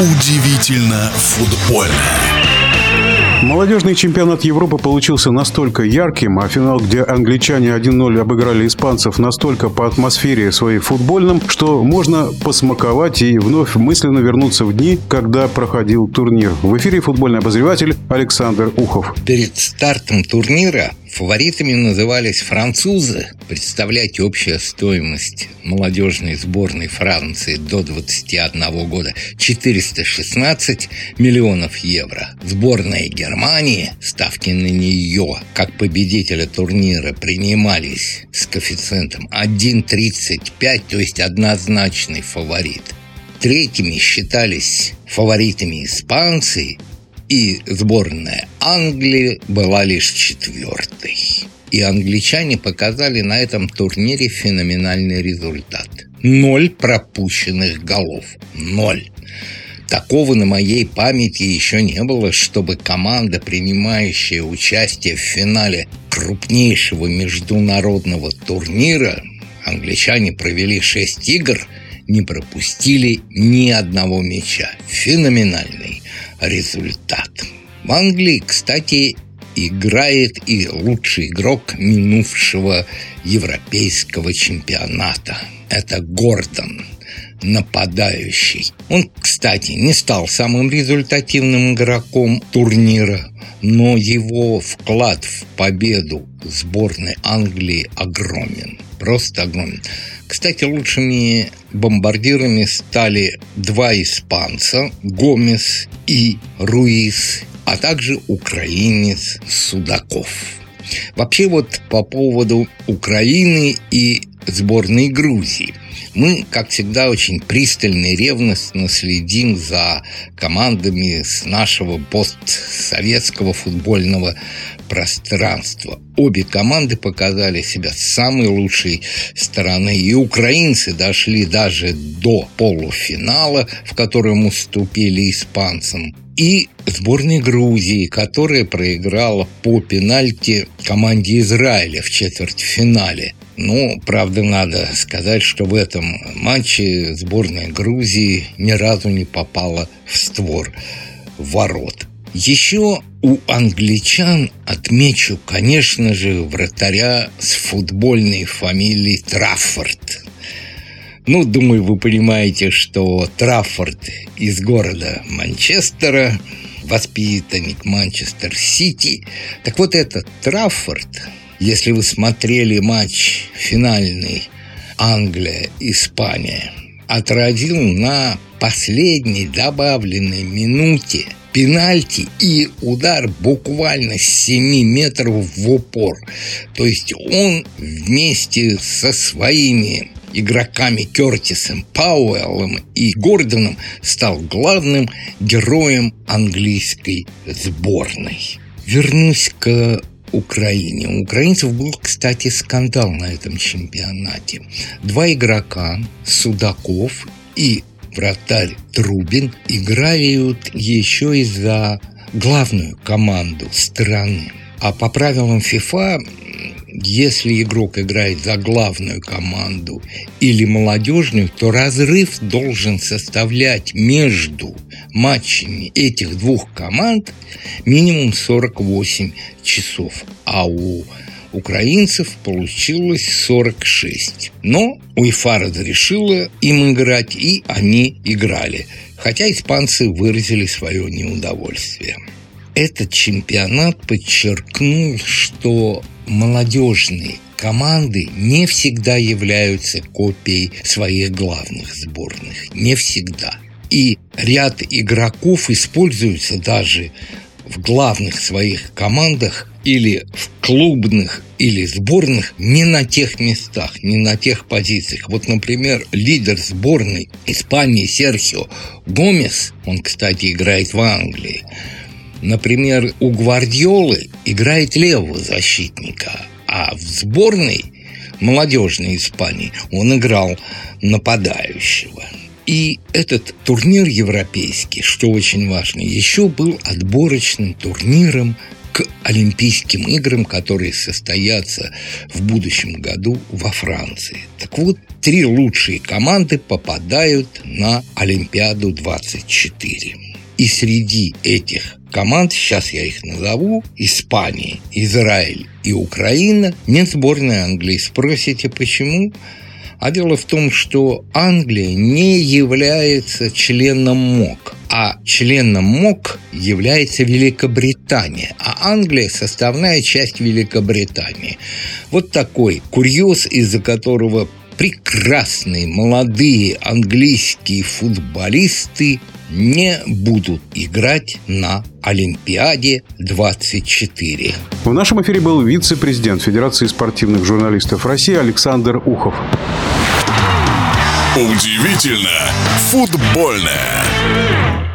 Удивительно футбольно. Молодежный чемпионат Европы получился настолько ярким, а финал, где англичане 1-0 обыграли испанцев настолько по атмосфере своей футбольным, что можно посмаковать и вновь мысленно вернуться в дни, когда проходил турнир. В эфире футбольный обозреватель Александр Ухов. Перед стартом турнира Фаворитами назывались французы. Представляете, общая стоимость молодежной сборной Франции до 21 года 416 миллионов евро. Сборная Германии, ставки на нее, как победителя турнира, принимались с коэффициентом 1,35, то есть однозначный фаворит. Третьими считались фаворитами испанцы и сборная Англии была лишь четвертой. И англичане показали на этом турнире феноменальный результат. Ноль пропущенных голов. Ноль. Такого на моей памяти еще не было, чтобы команда, принимающая участие в финале крупнейшего международного турнира, англичане провели шесть игр, не пропустили ни одного мяча. Феноменальный результат. В Англии, кстати, играет и лучший игрок минувшего европейского чемпионата. Это Гордон, нападающий. Он, кстати, не стал самым результативным игроком турнира, но его вклад в победу сборной Англии огромен. Просто огромен. Кстати, лучшими бомбардирами стали два испанца – Гомес и Руис, а также украинец Судаков. Вообще вот по поводу Украины и сборной Грузии. Мы, как всегда, очень пристально и ревностно следим за командами с нашего постсоветского футбольного пространства. Обе команды показали себя с самой лучшей стороны. И украинцы дошли даже до полуфинала, в котором уступили испанцам. И сборной Грузии, которая проиграла по пенальти команде Израиля в четвертьфинале. Ну, правда, надо сказать, что в этом матче сборная Грузии ни разу не попала в створ ворот. Еще у англичан отмечу, конечно же, вратаря с футбольной фамилией Траффорд. Ну, думаю, вы понимаете, что Траффорд из города Манчестера, воспитанник Манчестер-Сити. Так вот, этот Траффорд, если вы смотрели матч финальный Англия-Испания, отразил на последней добавленной минуте – пенальти и удар буквально с 7 метров в упор. То есть он вместе со своими игроками Кертисом, Пауэллом и Гордоном стал главным героем английской сборной. Вернусь к Украине. У украинцев был, кстати, скандал на этом чемпионате. Два игрока, Судаков и вратарь Трубин играют еще и за главную команду страны. А по правилам ФИФА, если игрок играет за главную команду или молодежную, то разрыв должен составлять между матчами этих двух команд минимум 48 часов. А у украинцев получилось 46. Но УЕФА разрешила им играть, и они играли. Хотя испанцы выразили свое неудовольствие. Этот чемпионат подчеркнул, что молодежные команды не всегда являются копией своих главных сборных. Не всегда. И ряд игроков используются даже в главных своих командах или в клубных или сборных не на тех местах, не на тех позициях. Вот, например, лидер сборной Испании Серхио Гомес, он, кстати, играет в Англии, например, у Гвардиолы играет левого защитника, а в сборной молодежной Испании он играл нападающего. И этот турнир европейский, что очень важно, еще был отборочным турниром к Олимпийским играм, которые состоятся в будущем году во Франции. Так вот, три лучшие команды попадают на Олимпиаду 24. И среди этих команд, сейчас я их назову, Испания, Израиль и Украина, нет сборной Англии. Спросите, почему? А дело в том, что Англия не является членом МОК а членом МОК является Великобритания, а Англия – составная часть Великобритании. Вот такой курьез, из-за которого прекрасные молодые английские футболисты не будут играть на Олимпиаде 24. В нашем эфире был вице-президент Федерации спортивных журналистов России Александр Ухов. Удивительно футбольное.